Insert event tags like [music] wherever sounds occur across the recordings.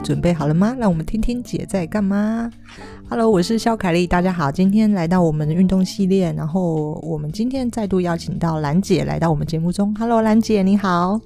准备好了吗？让我们听听姐在干嘛。Hello，我是肖凯丽，大家好，今天来到我们的运动系列，然后我们今天再度邀请到兰姐来到我们节目中。Hello，兰姐你好。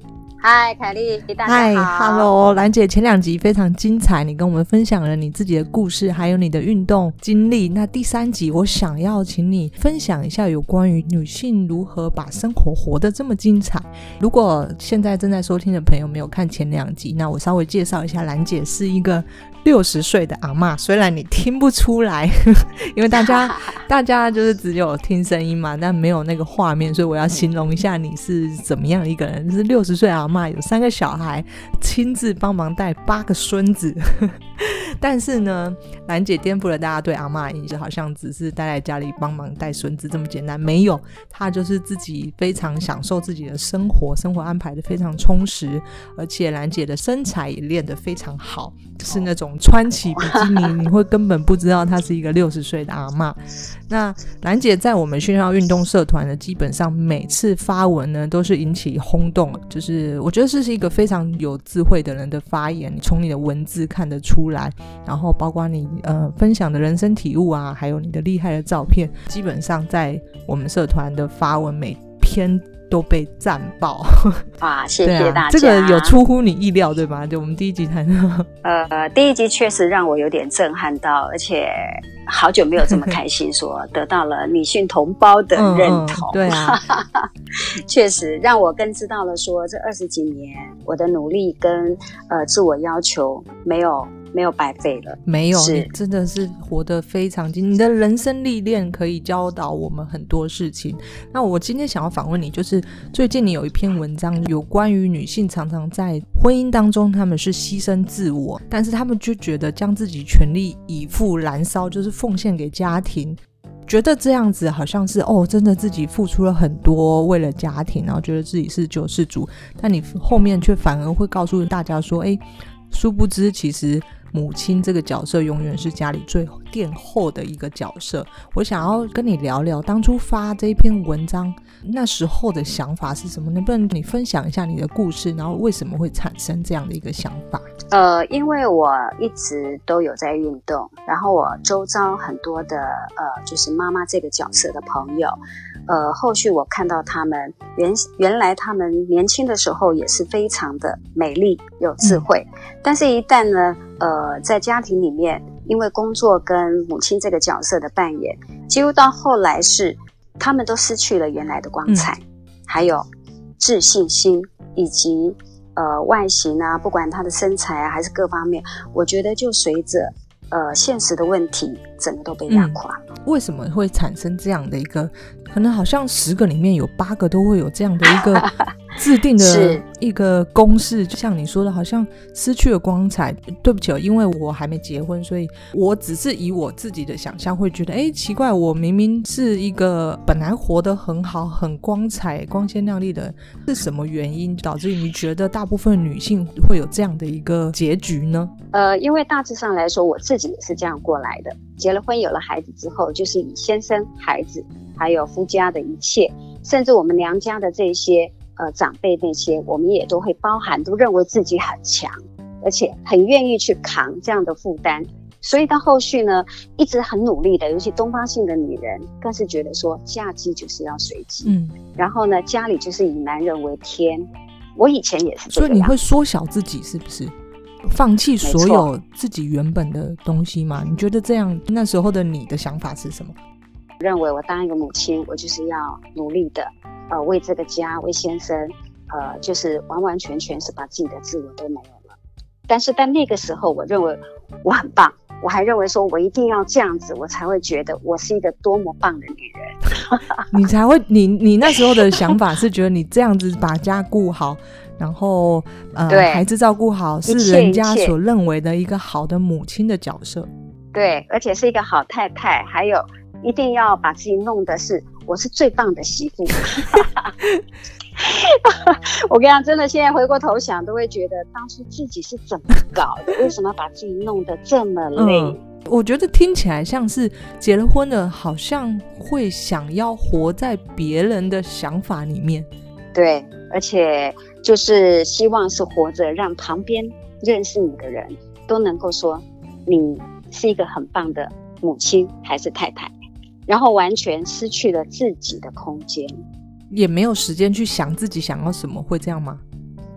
嗨，凯丽，大家好。Hello，兰姐，前两集非常精彩，你跟我们分享了你自己的故事，还有你的运动经历。那第三集，我想要请你分享一下有关于女性如何把生活活得这么精彩。如果现在正在收听的朋友没有看前两集，那我稍微介绍一下，兰姐是一个六十岁的阿妈，虽然你听不出来，[laughs] 因为大家 [laughs] 大家就是只有听声音嘛，但没有那个画面，所以我要形容一下你是怎么样一个人，就是六十岁阿妈，有三个小孩，亲自帮忙带八个孙子。[laughs] 但是呢，兰姐颠覆了大家对阿妈的印象，好像只是待在家里帮忙带孙子这么简单。没有，她就是自己非常享受自己的生活，生活安排的非常充实，而且兰姐的身材也练得非常好，是那种穿起比基尼你会根本不知道她是一个六十岁的阿妈。那兰姐在我们学校运动社团呢，基本上每次发文呢都是引起轰动，就是我觉得这是一个非常有智慧的人的发言，从你的文字看得出来。然后包括你呃分享的人生体悟啊，还有你的厉害的照片，基本上在我们社团的发文每篇都被赞爆哇！[laughs] 谢谢大家，这个有出乎你意料对吧？就我们第一集谈的，呃，第一集确实让我有点震撼到，而且好久没有这么开心，说得到了女性同胞的认同，对啊，[laughs] 确实让我更知道了说这二十几年我的努力跟呃自我要求没有。没有白费了，没有，你真的是活得非常精。你的人生历练可以教导我们很多事情。那我今天想要访问你，就是最近你有一篇文章，有关于女性常常在婚姻当中，他们是牺牲自我，但是他们就觉得将自己全力以赴燃烧，就是奉献给家庭，觉得这样子好像是哦，真的自己付出了很多为了家庭，然后觉得自己是救世主。但你后面却反而会告诉大家说，哎，殊不知其实。母亲这个角色永远是家里最殿后的一个角色。我想要跟你聊聊当初发这篇文章那时候的想法是什么？能不能你分享一下你的故事，然后为什么会产生这样的一个想法？呃，因为我一直都有在运动，然后我周遭很多的呃，就是妈妈这个角色的朋友。呃，后续我看到他们原原来他们年轻的时候也是非常的美丽有智慧，嗯、但是，一旦呢，呃，在家庭里面，因为工作跟母亲这个角色的扮演，几乎到后来是他们都失去了原来的光彩，嗯、还有自信心以及呃外形啊，不管他的身材啊还是各方面，我觉得就随着。呃，现实的问题，整个都被压垮。嗯，为什么会产生这样的一个？可能好像十个里面有八个都会有这样的一个。[laughs] 制定的一个公式，就像你说的，好像失去了光彩。对不起哦，因为我还没结婚，所以我只是以我自己的想象会觉得，哎，奇怪，我明明是一个本来活得很好、很光彩、光鲜亮丽的，是什么原因导致你觉得大部分女性会有这样的一个结局呢？呃，因为大致上来说，我自己也是这样过来的。结了婚，有了孩子之后，就是以先生、孩子，还有夫家的一切，甚至我们娘家的这些。呃，长辈那些，我们也都会包含，都认为自己很强，而且很愿意去扛这样的负担。所以到后续呢，一直很努力的，尤其东方性的女人，更是觉得说嫁鸡就是要随鸡。嗯，然后呢，家里就是以男人为天。我以前也是这样，所以你会缩小自己，是不是？放弃所有自己原本的东西吗？你觉得这样那时候的你的想法是什么？认为我当一个母亲，我就是要努力的。呃，为这个家，为先生，呃，就是完完全全是把自己的自我都没有了。但是在那个时候，我认为我很棒，我还认为说我一定要这样子，我才会觉得我是一个多么棒的女人。[laughs] 你才会，你你那时候的想法是觉得你这样子把家顾好，然后呃，对孩子照顾好，是人家所认为的一个好的母亲的角色。对，而且是一个好太太，还有一定要把自己弄的是。我是最棒的媳妇，[laughs] 我跟你讲，真的，现在回过头想，都会觉得当初自己是怎么搞的？为什么把自己弄得这么累？嗯，我觉得听起来像是结了婚的，好像会想要活在别人的想法里面。对，而且就是希望是活着让旁边认识你的人都能够说你是一个很棒的母亲还是太太，然后完全失去了自己的空间，也没有时间去想自己想要什么，会这样吗？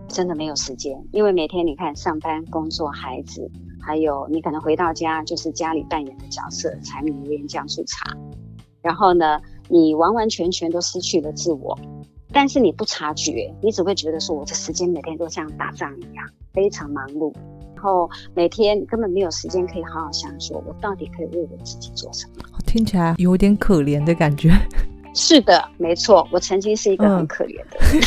真的没有时间，因为每天你看上班、工作、孩子，还有你可能回到家就是家里扮演的角色，柴米油盐酱醋茶，然后呢，你完完全全都失去了自我。但是你不察觉，你只会觉得说，我这时间每天都像打仗一样，非常忙碌，然后每天根本没有时间可以好好想说，我到底可以为我自己做什么？听起来有点可怜的感觉。是的，没错，我曾经是一个很可怜的人。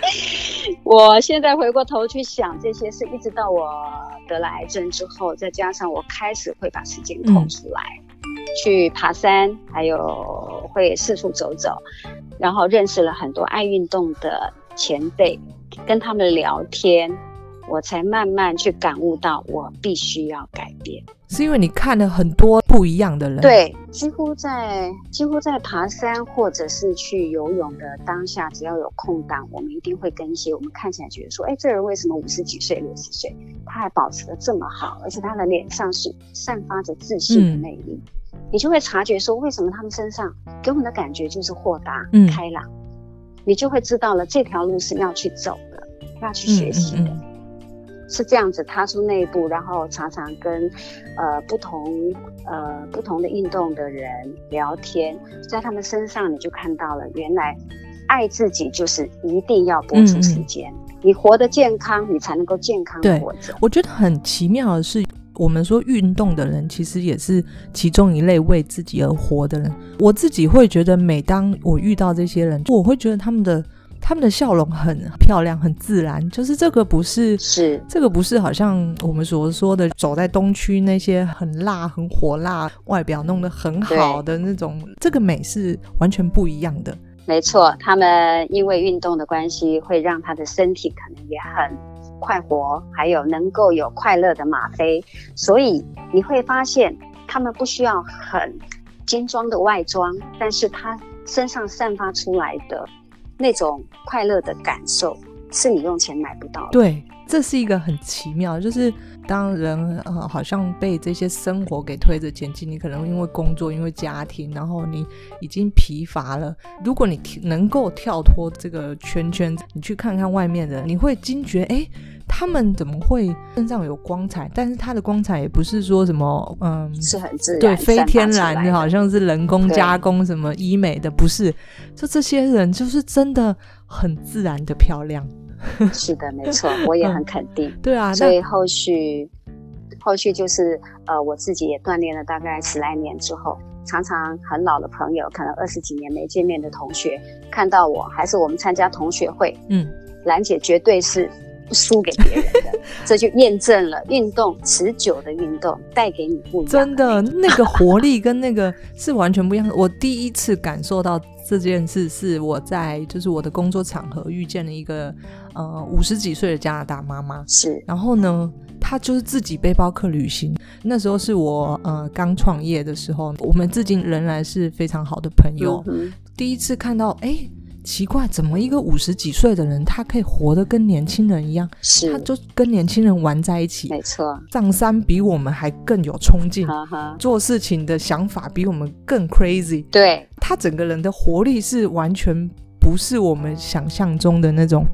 嗯、[laughs] 我现在回过头去想这些事，一直到我得了癌症之后，再加上我开始会把时间空出来。嗯去爬山，还有会四处走走，然后认识了很多爱运动的前辈，跟他们聊天，我才慢慢去感悟到我必须要改变。是因为你看了很多不一样的人？对，几乎在几乎在爬山或者是去游泳的当下，只要有空档，我们一定会跟一些我们看起来觉得说，哎，这人为什么五十几岁、六十岁，他还保持的这么好，而且他的脸上是散发着自信的魅力。嗯你就会察觉说，为什么他们身上给我们的感觉就是豁达、嗯、开朗，你就会知道了这条路是要去走的，要去学习的，是这样子踏出那一步，然后常常跟呃不同呃不同的运动的人聊天，在他们身上你就看到了，原来爱自己就是一定要播出时间，你活得健康，你才能够健康的活着。我觉得很奇妙的是。我们说运动的人，其实也是其中一类为自己而活的人。我自己会觉得，每当我遇到这些人，我会觉得他们的他们的笑容很漂亮，很自然。就是这个不是是这个不是好像我们所说的走在东区那些很辣、很火辣、外表弄得很好的那种，这个美是完全不一样的。没错，他们因为运动的关系，会让他的身体可能也很。快活，还有能够有快乐的吗啡，所以你会发现他们不需要很精装的外装，但是他身上散发出来的那种快乐的感受，是你用钱买不到的。对，这是一个很奇妙，就是当人呃好像被这些生活给推着前进，你可能因为工作，因为家庭，然后你已经疲乏了。如果你能够跳脱这个圈圈，你去看看外面的，你会惊觉，哎。他们怎么会身上有光彩？但是他的光彩也不是说什么，嗯，是很自然，对，非天然的，好像是人工加工什么医美的，不是。就这些人就是真的很自然的漂亮。是的，没错，[laughs] 我也很肯定。嗯、对啊，所以后续后续就是呃，我自己也锻炼了大概十来年之后，常常很老的朋友，可能二十几年没见面的同学，看到我还是我们参加同学会，嗯，兰姐绝对是。不输给别人的，[laughs] 这就验证了运动持久的运动带给你不一样的。真的，那个活力跟那个是完全不一样的。我第一次感受到这件事，是我在就是我的工作场合遇见了一个呃五十几岁的加拿大妈妈。是，然后呢，她就是自己背包客旅行。那时候是我呃刚创业的时候，我们至今仍然是非常好的朋友。嗯、第一次看到，哎。奇怪，怎么一个五十几岁的人，他可以活得跟年轻人一样？是，他就跟年轻人玩在一起。没错，上山比我们还更有冲劲，做事情的想法比我们更 crazy。对，他整个人的活力是完全不是我们想象中的那种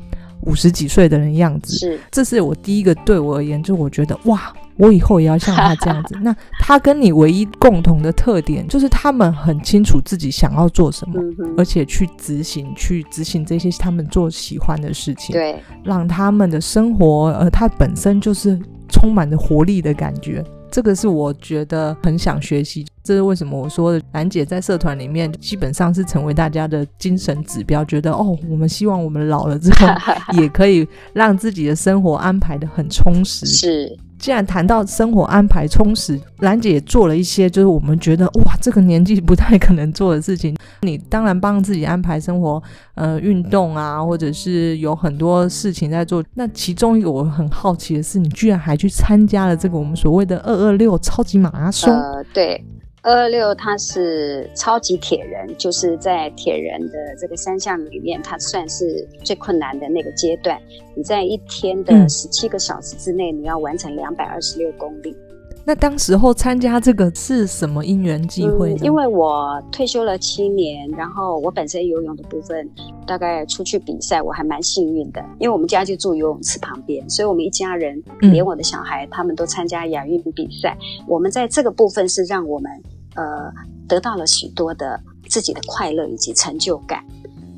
五十几岁的人样子。是，这是我第一个对我而言，就我觉得哇。我以后也要像他这样子。[laughs] 那他跟你唯一共同的特点，就是他们很清楚自己想要做什么，而且去执行，去执行这些他们做喜欢的事情，对，让他们的生活，呃，他本身就是充满着活力的感觉。这个是我觉得很想学习。这是为什么我说的，兰姐在社团里面基本上是成为大家的精神指标，觉得哦，我们希望我们老了之后 [laughs] 也可以让自己的生活安排的很充实。是。既然谈到生活安排充实，兰姐也做了一些，就是我们觉得哇，这个年纪不太可能做的事情。你当然帮自己安排生活，呃，运动啊，或者是有很多事情在做。那其中一个我很好奇的是，你居然还去参加了这个我们所谓的二二六超级马拉松。呃，对。二二六他是超级铁人，就是在铁人的这个三项里面，它算是最困难的那个阶段。你在一天的十七个小时之内，你要完成两百二十六公里。那当时候参加这个是什么因缘际会呢？嗯，因为我退休了七年，然后我本身游泳的部分，大概出去比赛，我还蛮幸运的。因为我们家就住游泳池旁边，所以我们一家人，连我的小孩，他们都参加亚运比赛。嗯。我们在这个部分是让我们呃得到了许多的自己的快乐以及成就感。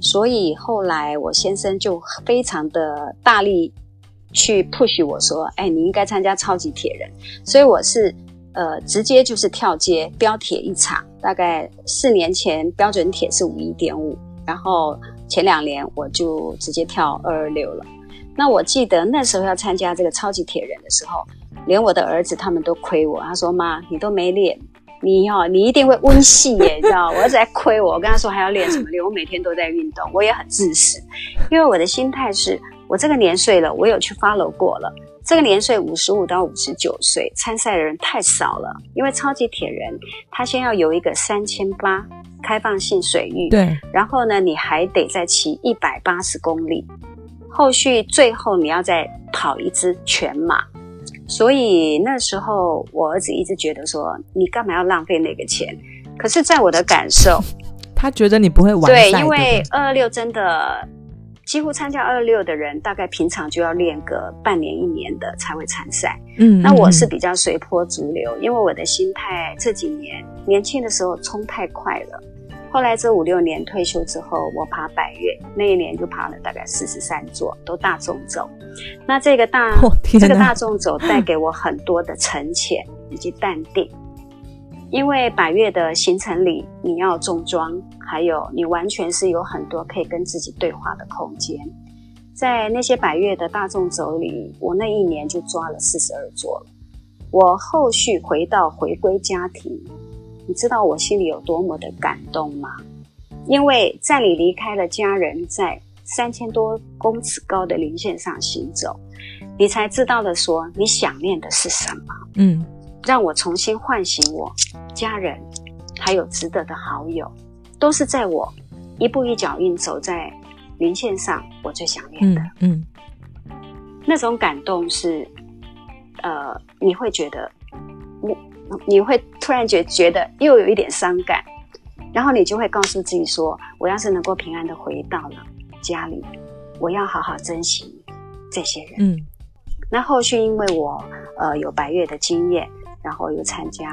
所以后来我先生就非常的大力。去 push 我说，哎，你应该参加超级铁人，所以我是呃直接就是跳街标铁一场，大概四年前标准铁是五一点五，然后前两年我就直接跳二二六了。那我记得那时候要参加这个超级铁人的时候，连我的儿子他们都亏我，他说妈，你都没练，你哦，你一定会温戏耶，[laughs] 你知道？我儿子在亏我，我跟他说还要练什么练？我每天都在运动，我也很自私，因为我的心态是。我这个年岁了，我有去 follow 过了。这个年岁五十五到五十九岁参赛的人太少了，因为超级铁人他先要有一个三千八开放性水域，对，然后呢，你还得再骑一百八十公里，后续最后你要再跑一支全马。所以那时候我儿子一直觉得说，你干嘛要浪费那个钱？可是，在我的感受，[laughs] 他觉得你不会完赛，对，因为二二六真的。几乎参加二二六的人，大概平常就要练个半年一年的才会参赛。嗯，那我是比较随波逐流，因为我的心态这几年年轻的时候冲太快了。后来这五六年退休之后，我爬百岳，那一年就爬了大概四十三座，都大众走。那这个大、[laughs] 哦、这个大众走带给我很多的沉潜 [laughs] 以及淡定。因为百岳的行程里，你要重装，还有你完全是有很多可以跟自己对话的空间。在那些百岳的大众走里，我那一年就抓了四十二座。我后续回到回归家庭，你知道我心里有多么的感动吗？因为在你离开了家人，在三千多公尺高的零线上行走，你才知道了说你想念的是什么。嗯。让我重新唤醒我家人，还有值得的好友，都是在我一步一脚印走在零线上，我最想念的。嗯，嗯，那种感动是，呃，你会觉得，我，你会突然觉觉得又有一点伤感，然后你就会告诉自己说，我要是能够平安的回到了家里，我要好好珍惜这些人。嗯，那后续因为我呃有白月的经验。然后又参加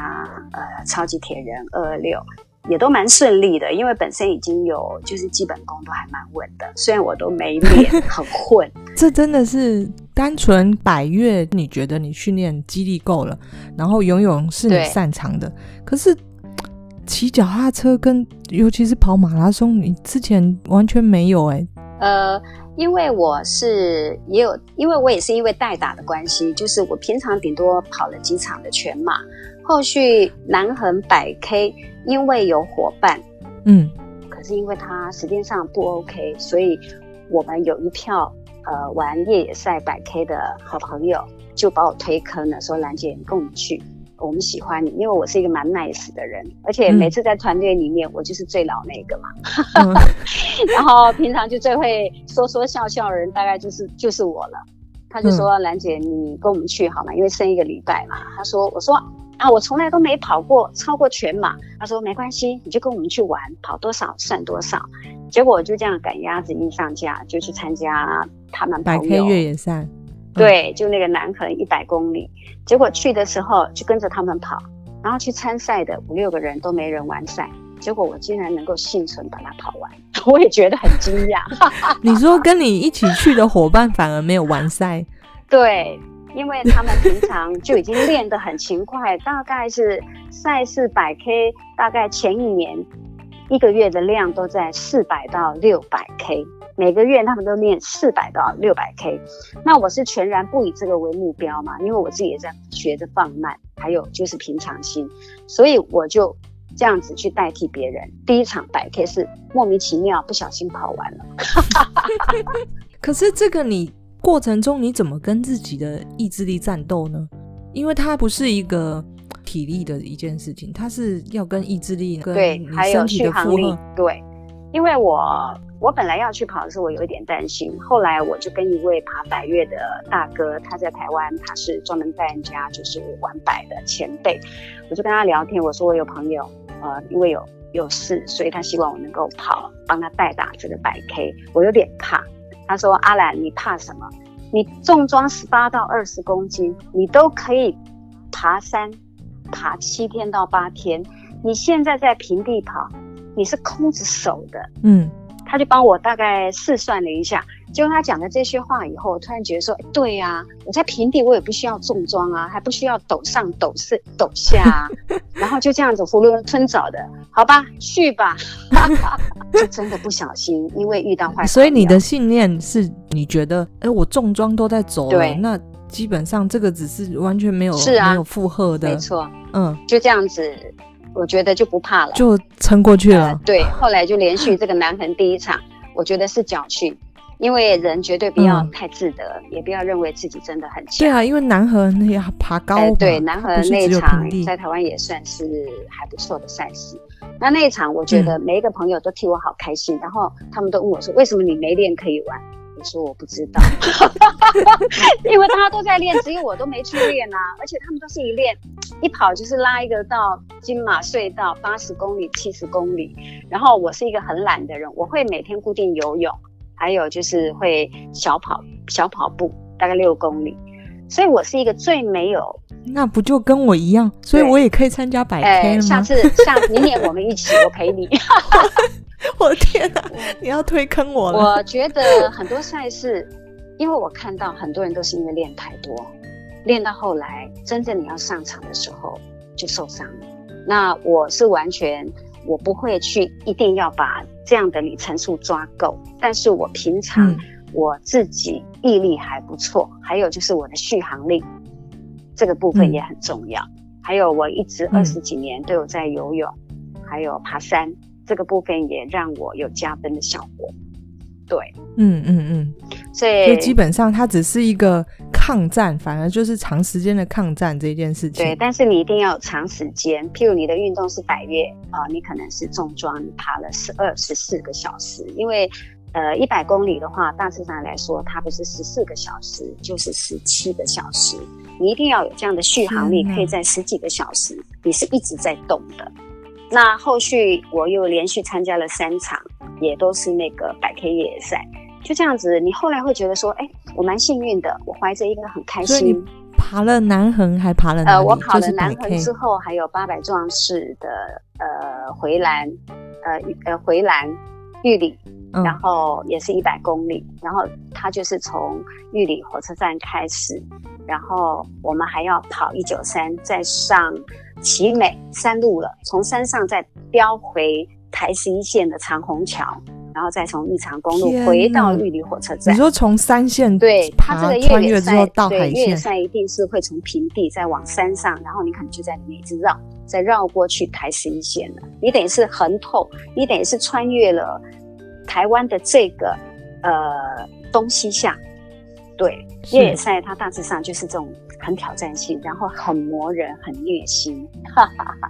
呃超级铁人二二六，也都蛮顺利的，因为本身已经有就是基本功都还蛮稳的，虽然我都没练，很混。[laughs] 这真的是单纯百越，你觉得你训练肌力够了，然后游泳是你擅长的，可是骑脚踏车跟尤其是跑马拉松，你之前完全没有哎、欸。呃。因为我是也有，因为我也是因为代打的关系，就是我平常顶多跑了几场的全马，后续南横百 K，因为有伙伴，嗯，可是因为他时间上不 OK，所以我们有一票呃玩越野赛百 K 的好朋友就把我推坑了，说兰姐你跟我们去。我们喜欢你，因为我是一个蛮 nice 的人，而且每次在团队里面，我就是最老那个嘛。嗯、[laughs] 然后平常就最会说说笑笑的人，大概就是就是我了。他就说：“兰、嗯、姐，你跟我们去好吗？因为剩一个礼拜嘛。”他说：“我说啊，我从来都没跑过超过全马。”他说：“没关系，你就跟我们去玩，跑多少算多少。”结果我就这样赶鸭子一上架，就去参加他们百 K 越野赛。对，就那个南横一百公里，结果去的时候就跟着他们跑，然后去参赛的五六个人都没人完赛，结果我竟然能够幸存把它跑完，[laughs] 我也觉得很惊讶。[laughs] 你说跟你一起去的伙伴反而没有完赛？对，因为他们平常就已经练得很勤快，大概是赛事百 K，大概前一年一个月的量都在四百到六百 K。每个月他们都练四百到六百 K，那我是全然不以这个为目标嘛，因为我自己也在学着放慢，还有就是平常心，所以我就这样子去代替别人。第一场百 K 是莫名其妙不小心跑完了，[laughs] 可是这个你过程中你怎么跟自己的意志力战斗呢？因为它不是一个体力的一件事情，它是要跟意志力跟对，你还有身体的续航力负荷。对，因为我我本来要去跑的时候，我有一点担心，后来我就跟一位爬百岳的大哥，他在台湾，他是专门带人家就是玩百的前辈，我就跟他聊天，我说我有朋友，呃，因为有有事，所以他希望我能够跑，帮他代打这个百 K，我有点怕。他说：“阿兰，你怕什么？你重装十八到二十公斤，你都可以爬山，爬七天到八天。你现在在平地跑，你是空着手的。”嗯，他就帮我大概试算了一下，结果他讲了这些话以后，我突然觉得说：“对呀、啊，我在平地我也不需要重装啊，还不需要抖上抖下陡下、啊，[laughs] 然后就这样子囫囵吞枣的，好吧，去吧。[laughs] ”就真的不小心，因为遇到坏。所以你的信念是你觉得，哎、欸，我重装都在走了，那基本上这个只是完全没有是啊，没有负荷的，没错，嗯，就这样子，我觉得就不怕了，就撑过去了、呃。对，后来就连续这个南横第一场，我觉得是侥幸，因为人绝对不要太自得，嗯、也不要认为自己真的很强。对啊，因为南横那些爬高、呃，对，南横那一场在台湾也算是还不错的赛事。那那一场，我觉得每一个朋友都替我好开心，嗯、然后他们都问我说：“为什么你没练可以玩？”我说：“我不知道，[laughs] [laughs] 因为大家都在练，只有我都没去练啊。而且他们都是一练一跑就是拉一个到金马隧道八十公里、七十公里，然后我是一个很懒的人，我会每天固定游泳，还有就是会小跑小跑步，大概六公里。”所以我是一个最没有，那不就跟我一样？所以我也可以参加百 K 吗？欸、下次下明年我们一起，我陪你。[laughs] [laughs] 我的天哪，你要推坑我了！我觉得很多赛事，[laughs] 因为我看到很多人都是因为练太多，练到后来真正你要上场的时候就受伤了。那我是完全我不会去一定要把这样的里程数抓够，但是我平常、嗯。我自己毅力还不错，还有就是我的续航力，这个部分也很重要。嗯、还有我一直二十几年都有在游泳，嗯、还有爬山，这个部分也让我有加分的效果。对，嗯嗯嗯，所以，所以基本上它只是一个抗战，反而就是长时间的抗战这件事情。对，但是你一定要长时间，譬如你的运动是百岳啊，你可能是重装，你爬了十二十四个小时，因为。呃，一百公里的话，大致上来说，它不是十四个小时，就是十七个小时。你一定要有这样的续航力，可以在十几个小时，你是一直在动的。那后续我又连续参加了三场，也都是那个百 K 越野赛。就这样子，你后来会觉得说，哎，我蛮幸运的，我怀着一个很开心。爬了南横，还爬了？呃，我跑了南横之后，还有八百壮士的呃回蓝，呃呃回蓝玉里。然后也是一百公里，然后它就是从玉里火车站开始，然后我们还要跑一九三，再上奇美山路了，从山上再飙回台十一线的长虹桥，然后再从玉长公路回到玉里火车站。你说从山线对，它这个越野赛到海越野赛一定是会从平地再往山上，然后你可能就在里面一直绕，再绕过去台十一线了。你等于是横透，你等于是穿越了。台湾的这个呃东西下，对越野赛，它大致上就是这种很挑战性，然后很磨人，很虐心。哈哈哈。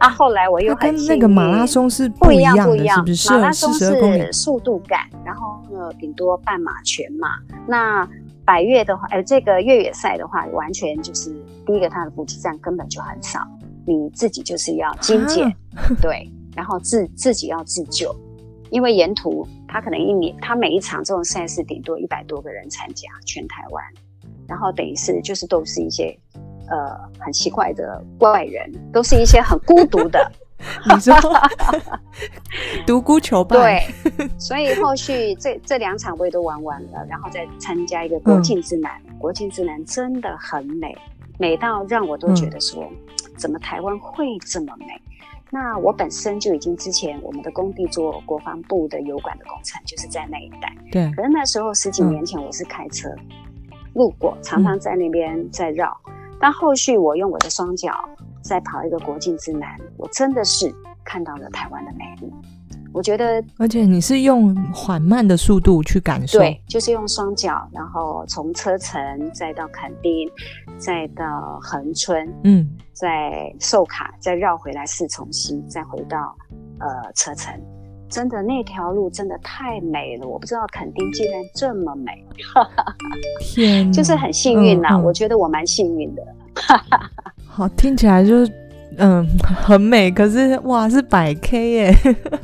啊，后来我又很跟那个马拉松是不一样的，不一样，不一样，是不是？马拉松是速度感，然后呢，顶多半马、全马。那百越的话，呃，这个越野赛的话，完全就是第一个，它的补给站根本就很少，你自己就是要精简，啊、对，然后自自己要自救。因为沿途他可能一年，他每一场这种赛事顶多一百多个人参加，全台湾，然后等于是就是都是一些呃很奇怪的怪人，都是一些很孤独的，你说 [laughs] 独孤求败。对，所以后续这这两场我也都玩完了，然后再参加一个国庆之南，嗯、国庆之南真的很美，美到让我都觉得说，嗯、怎么台湾会这么美？那我本身就已经之前我们的工地做国防部的油管的工程，就是在那一带。对。可是那时候十几年前我是开车、嗯、路过，常常在那边在绕。嗯、但后续我用我的双脚在跑一个国境之南，我真的是看到了台湾的美丽。我觉得，而且你是用缓慢的速度去感受，对，就是用双脚，然后从车城再到垦丁，再到恒春，嗯，再寿卡，再绕回来四重溪，再回到呃车城。真的那条路真的太美了，我不知道垦丁竟然这么美，天，就是很幸运呐、啊嗯嗯，我觉得我蛮幸运的。[laughs] 好，听起来就是。嗯，很美，可是哇，是百 K 耶。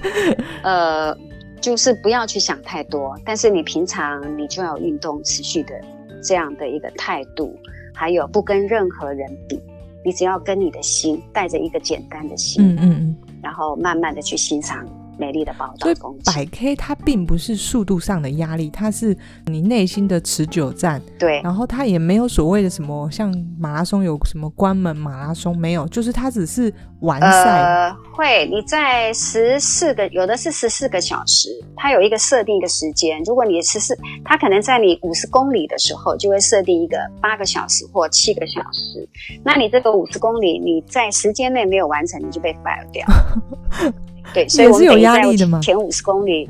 [laughs] 呃，就是不要去想太多，但是你平常你就要运动，持续的这样的一个态度，还有不跟任何人比，你只要跟你的心，带着一个简单的心，嗯嗯嗯，然后慢慢的去欣赏。美丽的宝岛风景。百 K 它并不是速度上的压力，它是你内心的持久战。对，然后它也没有所谓的什么像马拉松有什么关门马拉松没有，就是它只是完赛。呃，会你在十四个，有的是十四个小时，它有一个设定一个时间。如果你十四，它可能在你五十公里的时候就会设定一个八个小时或七个小时。那你这个五十公里你在时间内没有完成，你就被 fire 掉。[laughs] 对，所以我们有压力的吗？前五十公里，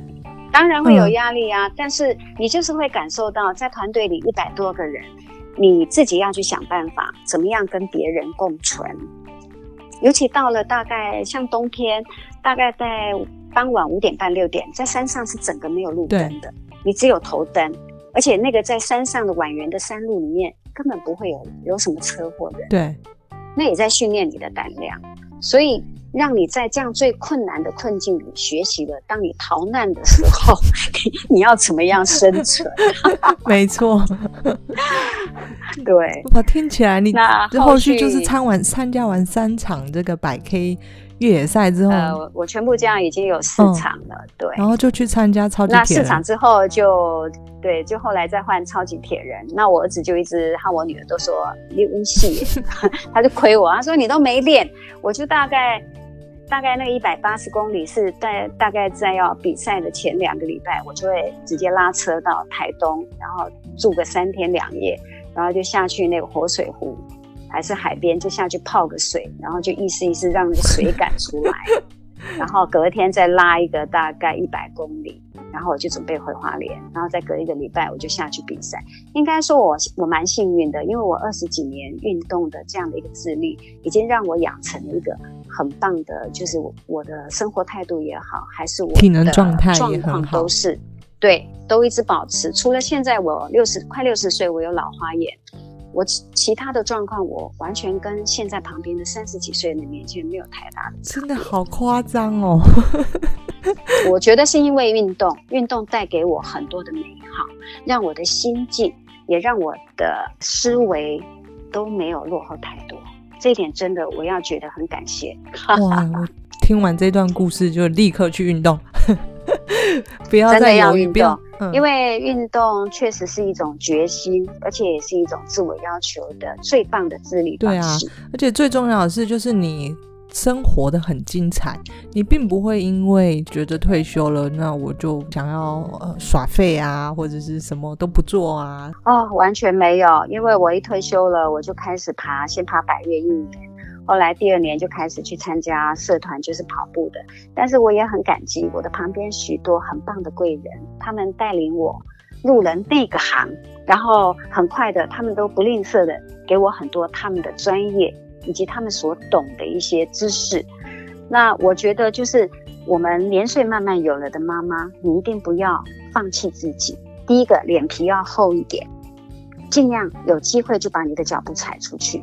当然会有压力啊、嗯。但是你就是会感受到，在团队里一百多个人，你自己要去想办法，怎么样跟别人共存。尤其到了大概像冬天，大概在傍晚五点半六点，在山上是整个没有路灯的，你只有头灯，而且那个在山上的蜿蜒的山路里面，根本不会有有什么车祸的。对，那也在训练你的胆量，所以。让你在这样最困难的困境里学习了，当你逃难的时候，[laughs] 你要怎么样生存？[laughs] 没错，对。我听起来你那后续就是参完参加完三场这个百 K 越野赛之后，呃，我全部这样已经有四场了，嗯，对。然后就去参加超级铁人。那四场之后就对，就后来再换超级铁人。那我儿子就一直和我女儿都说你运气，[laughs] [laughs] 他就亏我，他说你都没练，我就大概。大概那个一百八十公里是在大概在要比赛的前两个礼拜，我就会直接拉车到台东，然后住个三天两夜，然后就下去那个活水湖，还是海边，就下去泡个水，然后就意思意思让那个水感出来，[laughs] 然后隔天再拉一个大概一百公里。然后我就准备回花莲，然后再隔一个礼拜我就下去比赛。应该说我我蛮幸运的，因为我二十几年运动的这样的一个自律，已经让我养成了一个很棒的，就是我的生活态度也好，还是我的体能状态状况，都是对，都一直保持。除了现在我六十快六十岁，我有老花眼。我其其他的状况，我完全跟现在旁边的三十几岁的年轻人没有太大的，真的好夸张哦。[laughs] 我觉得是因为运动，运动带给我很多的美好，让我的心境也让我的思维都没有落后太多。这一点真的我要觉得很感谢。哇，我听完这段故事就立刻去运动。[laughs] 不要再犹豫，运动，嗯，因为运动确实是一种决心，而且也是一种自我要求的最棒的自律方式。对啊，而且最重要的是，就是你生活的很精彩，你并不会因为觉得退休了，那我就想要呃耍废啊，或者是什么都不做啊。哦，完全没有，因为我一退休了，我就开始爬，先爬百岳一年。后来第二年就开始去参加社团，就是跑步的。但是我也很感激我的旁边许多很棒的贵人，他们带领我入了那个行，然后很快的，他们都不吝啬的给我很多他们的专业以及他们所懂的一些知识。那我觉得就是我们年岁慢慢有了的妈妈，你一定不要放弃自己。第一个，脸皮要厚一点，尽量有机会就把你的脚步踩出去。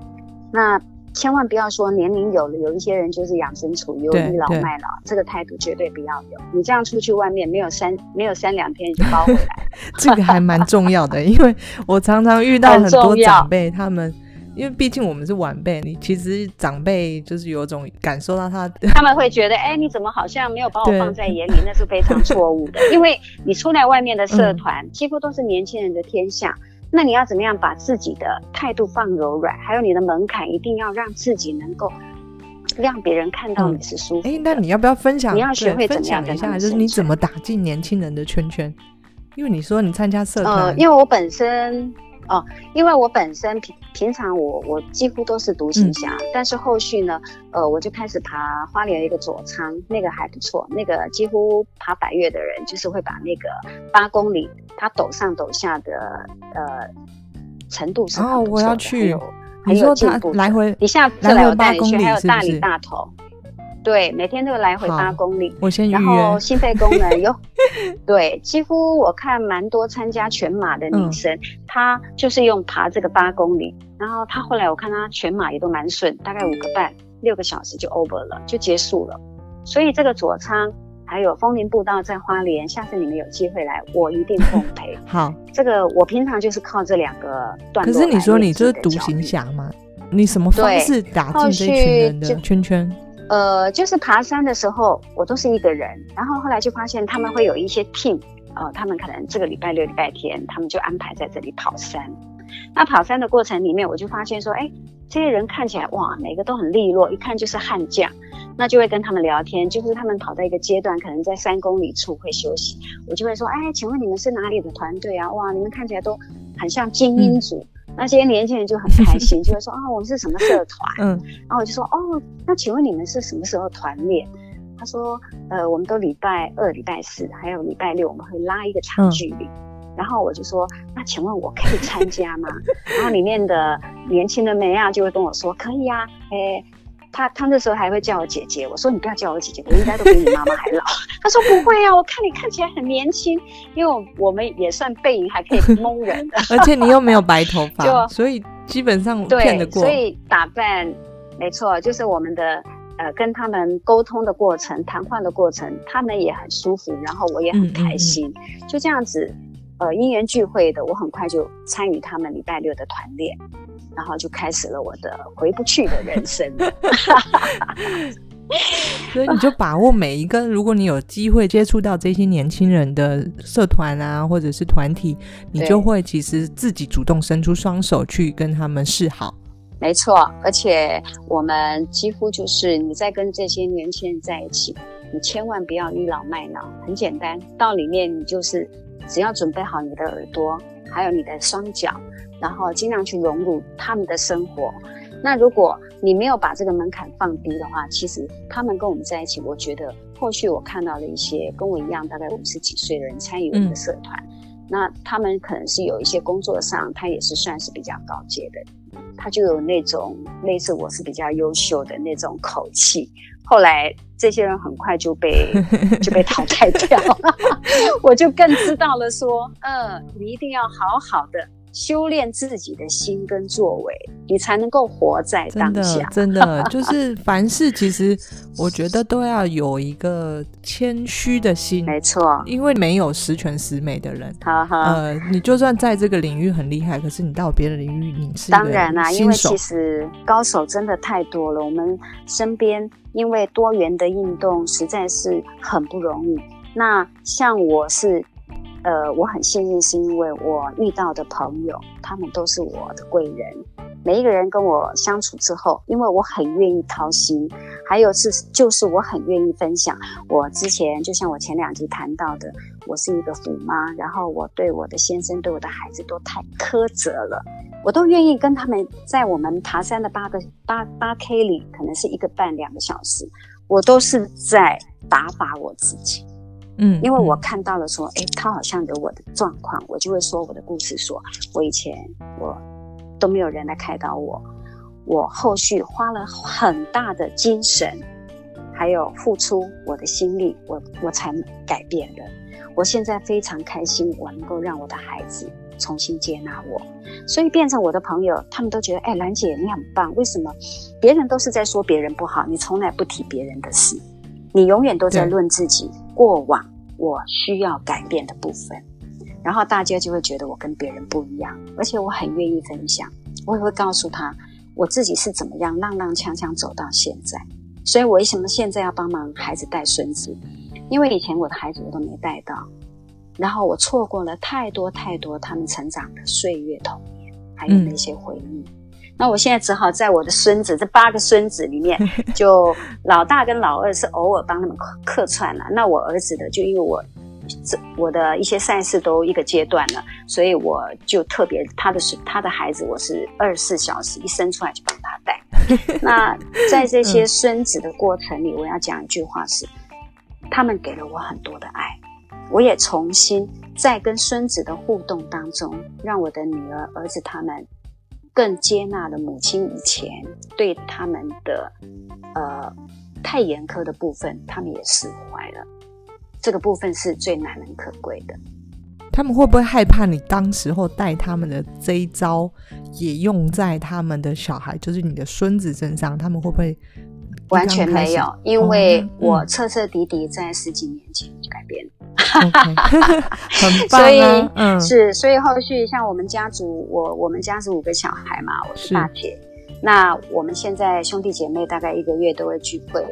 那。千万不要说年龄有了，有一些人就是养尊处优、倚老卖老，这个态度绝对不要有。你这样出去外面没有三 [laughs] 没有三两天就包回来，[laughs] 这个还蛮重要的。因为我常常遇到很多长辈，他们因为毕竟我们是晚辈，你其实长辈就是有种感受到他，[laughs] 他们会觉得，哎，你怎么好像没有把我放在眼里？那是非常错误的，因为你出来外面的社团、嗯、几乎都是年轻人的天下。那你要怎么样把自己的态度放柔软？还有你的门槛一定要让自己能够让别人看到你是舒服。哎、嗯，那你要不要分享？你要学会怎么样分享一下，就是你怎么打进年轻人的圈圈？因为你说你参加社团、呃，因为我本身哦，因为我本身平平常我我几乎都是独行侠，嗯、但是后续呢，呃，我就开始爬花莲一个左仓，那个还不错，那个几乎爬百越的人就是会把那个八公里，它陡上陡下的呃程度是哦，我要去，还有进步来回，你下次来我带你去，还有大理大头。对，每天都来回八公里，我先。然后心肺功能有，[laughs] 对，几乎我看蛮多参加全马的女生，嗯、她就是用爬这个八公里，然后她后来我看她全马也都蛮顺，大概五个半六个小时就 over 了，就结束了。所以这个左仓还有枫林步道在花莲，下次你们有机会来，我一定奉陪。[laughs] 好，这个我平常就是靠这两个段落。可是你说你就是独行侠吗？你什么方式打进这群人的圈圈？呃，就是爬山的时候，我都是一个人。然后后来就发现他们会有一些 team，呃，他们可能这个礼拜六、礼拜天，他们就安排在这里跑山。那跑山的过程里面，我就发现说，哎，这些人看起来哇，每个都很利落，一看就是悍将。那就会跟他们聊天，就是他们跑到一个阶段，可能在三公里处会休息，我就会说，哎，请问你们是哪里的团队啊？哇，你们看起来都很像精英组。嗯那些年轻人就很开心，[laughs] 就会说啊，我们是什么社团？嗯，然后我就说哦，那请问你们是什么时候团练？他说呃，我们都礼拜二、礼拜四，还有礼拜六，我们会拉一个长距离。嗯、然后我就说，那请问我可以参加吗？[laughs] 然后里面的年轻的妹啊，就会跟我说可以啊，诶他他那时候还会叫我姐姐，我说你不要叫我姐姐，我应该都比你妈妈还老。[laughs] 他说不会啊，我看你看起来很年轻，因为我们也算背影还可以蒙人的，而且你又没有白头发，[laughs] 就所以基本上骗得过。所以打扮没错，就是我们的呃跟他们沟通的过程、谈话的过程，他们也很舒服，然后我也很开心，嗯嗯嗯就这样子。呃，因缘聚会的，我很快就参与他们礼拜六的团练，然后就开始了我的回不去的人生。[laughs] 所以你就把握每一个，如果你有机会接触到这些年轻人的社团啊，或者是团体，你就会其实自己主动伸出双手去跟他们示好。没错，而且我们几乎就是你在跟这些年轻人在一起，你千万不要倚老卖老，很简单，到里面你就是。只要准备好你的耳朵，还有你的双脚，然后尽量去融入他们的生活。那如果你没有把这个门槛放低的话，其实他们跟我们在一起，我觉得后续我看到了一些跟我一样大概五十几岁的人参与我们的社团，嗯、那他们可能是有一些工作上，他也是算是比较高阶的，他就有那种类似我是比较优秀的那种口气。后来这些人很快就被 [laughs] 就被淘汰掉了，[laughs] 我就更知道了说，嗯，你一定要好好的修炼自己的心跟作为，你才能够活在当下。真的，真的 [laughs] 就是凡事其实我觉得都要有一个谦虚的心，没错，因为没有十全十美的人。好好，呃，你就算在这个领域很厉害，可是你到别的领域，你是当然啦、啊，因为其实高手真的太多了，我们身边。因为多元的运动实在是很不容易。那像我是，呃，我很幸运，是因为我遇到的朋友，他们都是我的贵人。每一个人跟我相处之后，因为我很愿意掏心，还有是就是我很愿意分享。我之前就像我前两集谈到的，我是一个虎妈，然后我对我的先生、对我的孩子都太苛责了。我都愿意跟他们在我们爬山的八个八八 K 里，可能是一个半两个小时，我都是在打发我自己，嗯，因为我看到了说，诶，他好像有我的状况，我就会说我的故事说，说我以前我都没有人来开导我，我后续花了很大的精神，还有付出我的心力，我我才改变的，我现在非常开心，我能够让我的孩子。重新接纳我，所以变成我的朋友，他们都觉得，哎，兰姐你很棒。为什么别人都是在说别人不好，你从来不提别人的事，你永远都在论自己过往我需要改变的部分，然后大家就会觉得我跟别人不一样，而且我很愿意分享，我也会告诉他我自己是怎么样踉踉跄跄走到现在。所以我为什么现在要帮忙孩子带孙子？因为以前我的孩子我都没带到。然后我错过了太多太多他们成长的岁月童年，还有那些回忆。嗯、那我现在只好在我的孙子这八个孙子里面，[laughs] 就老大跟老二是偶尔帮他们客串了。那我儿子的就因为我这我的一些赛事都一个阶段了，所以我就特别他的是他的孩子，我是二十四小时一生出来就帮他带。[laughs] 那在这些孙子的过程里，我要讲一句话是：他们给了我很多的爱，我也重新在跟孙子的互动当中，让我的女儿、儿子他们更接纳了母亲以前对他们的呃太严苛的部分，他们也释怀了。这个部分是最难能可贵的。他们会不会害怕你当时候带他们的这一招也用在他们的小孩，就是你的孙子身上？他们会不会完全没有？因为我彻彻底底在十几年前就改变了。Okay. [laughs] 很棒啊，所以、嗯、是，所以后续像我们家族，我我们家是五个小孩嘛，我是大姐。那我们现在兄弟姐妹大概一个月都会聚会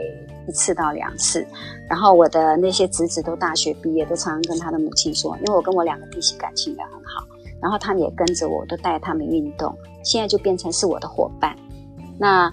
一次到两次，然后我的那些侄子都大学毕业，都常常跟他的母亲说，因为我跟我两个弟媳感情也很好，然后他们也跟着我，都带他们运动，现在就变成是我的伙伴。那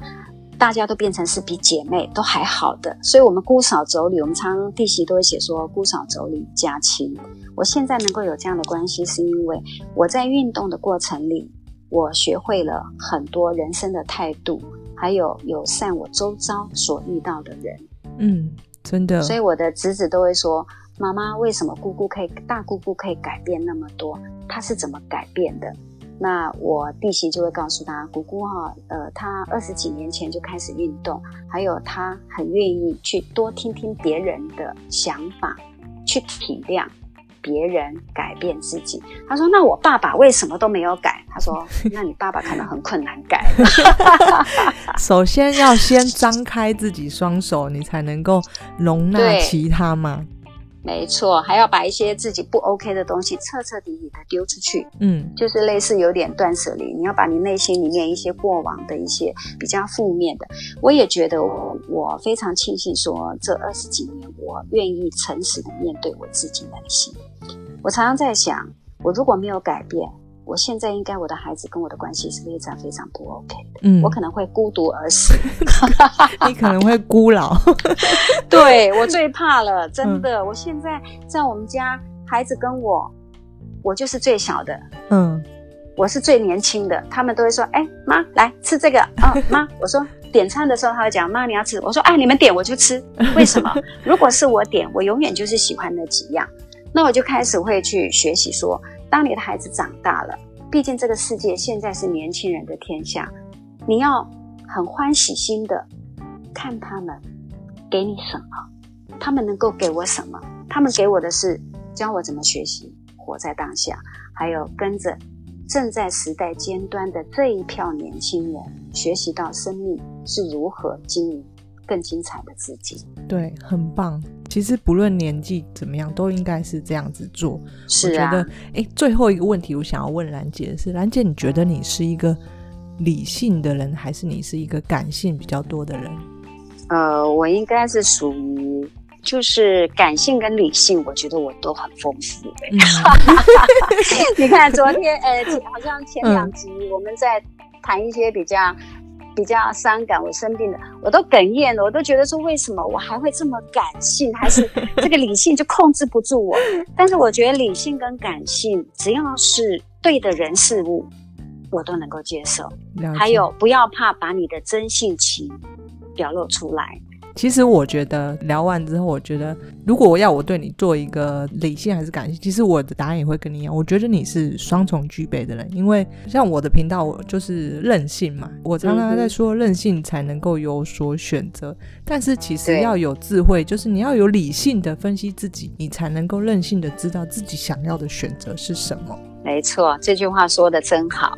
大家都变成是比姐妹都还好的，所以我们姑嫂妯娌，我们常常弟媳都会写说姑嫂妯娌家亲。我现在能够有这样的关系，是因为我在运动的过程里。我学会了很多人生的态度，还有友善我周遭所遇到的人。嗯，真的。所以我的侄子都会说：“妈妈，为什么姑姑可以，大姑姑可以改变那么多？她是怎么改变的？”那我弟媳就会告诉他：“姑姑哈，呃，他二十几年前就开始运动，还有他很愿意去多听听别人的想法，去体谅。”别人改变自己，他说：“那我爸爸为什么都没有改？”他说：“ [laughs] 那你爸爸可能很困难改。[laughs] ” [laughs] 首先要先张开自己双手，你才能够容纳其他嘛。没错，还要把一些自己不 OK 的东西彻彻底底的丢出去。嗯，就是类似有点断舍离，你要把你内心里面一些过往的一些比较负面的。我也觉得我我非常庆幸说，这二十几年我愿意诚实的面对我自己内心。我常常在想，我如果没有改变，我现在应该我的孩子跟我的关系是非常非常不 OK 的。嗯，我可能会孤独而死，[laughs] 你可能会孤老。[laughs] 对，[laughs] 我最怕了，真的。嗯，我现在在我们家，孩子跟我，我就是最小的。嗯，我是最年轻的，他们都会说：“哎，妈，来吃这个。”哦，妈，我说点餐的时候，他会讲：“妈，你要吃。”我说：“哎，你们点我就吃。”为什么？如果是我点，我永远就是喜欢那几样。那我就开始会去学习说，当你的孩子长大了，毕竟这个世界现在是年轻人的天下，你要很欢喜心的看他们给你什么，他们能够给我什么？他们给我的是教我怎么学习，活在当下，还有跟着正在时代尖端的这一票年轻人，学习到生命是如何经营更精彩的自己。对，很棒。其实不论年纪怎么样，都应该是这样子做。是啊。我觉得，哎，最后一个问题，我想要问兰姐的是：兰姐，你觉得你是一个理性的人，还是你是一个感性比较多的人？呃，我应该是属于就是感性跟理性，我觉得我都很丰富。嗯、[laughs] 你看昨天，呃，好像前两集我们在谈一些比较。比较伤感，我生病了，我都哽咽了，我都觉得说，为什么我还会这么感性，还是 [laughs] 这个理性就控制不住我？但是我觉得理性跟感性，只要是对的人事物，我都能够接受。还有，不要怕把你的真性情表露出来。其实我觉得聊完之后，我觉得如果我要我对你做一个理性还是感性，其实我的答案也会跟你一样。我觉得你是双重具备的人，因为像我的频道，我就是任性嘛。我常常在说任性才能够有所选择，嗯、但是其实要有智慧，就是你要有理性的分析自己，你才能够任性的知道自己想要的选择是什么。没错，这句话说的真好。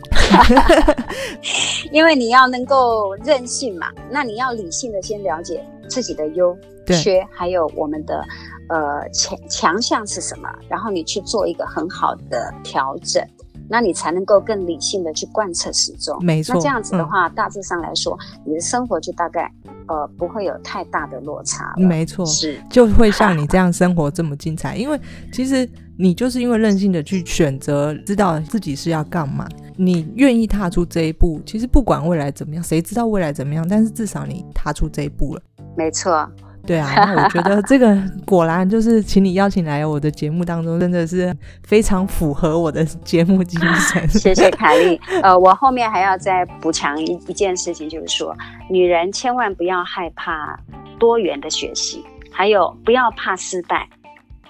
[laughs] 因为你要能够任性嘛，那你要理性的先了解。自己的优缺，还有我们的呃强强项是什么，然后你去做一个很好的调整，那你才能够更理性的去贯彻始终。没错，那这样子的话，嗯、大致上来说，你的生活就大概呃不会有太大的落差。没错，是就会像 [laughs] 你这样生活这么精彩，因为其实你就是因为任性的去选择，知道自己是要干嘛，你愿意踏出这一步。其实不管未来怎么样，谁知道未来怎么样？但是至少你踏出这一步了。没错，对啊，那我觉得这个果然就是请你邀请来我的节目当中，真的是非常符合我的节目精神。[laughs] 谢谢凯丽。呃，我后面还要再补强一一件事情，就是说，女人千万不要害怕多元的学习，还有不要怕失败，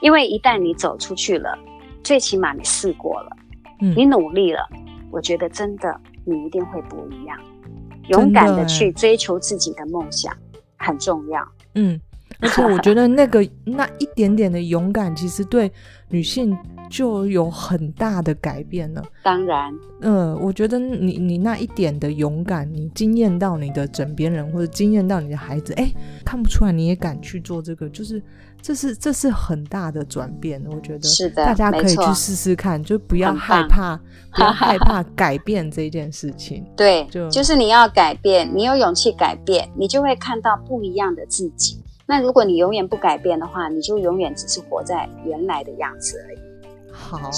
因为一旦你走出去了，最起码你试过了，嗯，你努力了，我觉得真的你一定会不一样。勇敢的去追求自己的梦想很重要。嗯，而且我觉得那个那一点点的勇敢，其实对女性就有很大的改变了。当然，嗯，我觉得你你那一点的勇敢，你惊艳到你的枕边人，或者惊艳到你的孩子，哎，看不出来你也敢去做这个，就是这是这是很大的转变。我觉得是的，大家可以去试试看，就不要害怕，不要 [laughs] 害怕改变这件事情。对，就就是你要改变，你有勇气改变，你就会看到不一样的自己。那如果你永远不改变的话，你就永远只是活在原来的样子而已。好，好，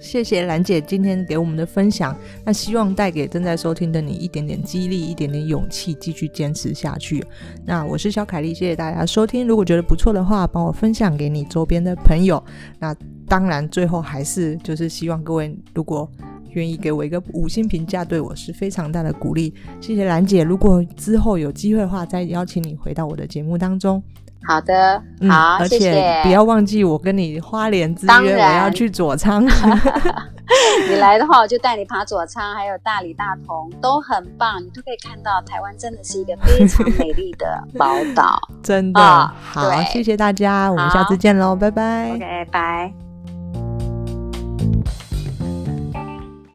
谢谢兰姐今天给我们的分享。那希望带给正在收听的你一点点激励，一点点勇气，继续坚持下去。那我是小凯丽，谢谢大家收听。如果觉得不错的话，帮我分享给你周边的朋友。那当然，最后还是就是希望各位如果愿意给我一个五星评价，对我是非常大的鼓励。谢谢兰姐。如果之后有机会的话，再邀请你回到我的节目当中。好的，嗯、好，而且谢谢不要忘记我跟你花莲之约，我要去左昌。[laughs] [laughs] 你来的话，我就带你爬左昌，还有大理、大同，都很棒，你都可以看到台湾真的是一个非常美丽的宝岛，[laughs] 真的。哦、好，谢谢大家，我们下次见喽，拜拜。OK，拜。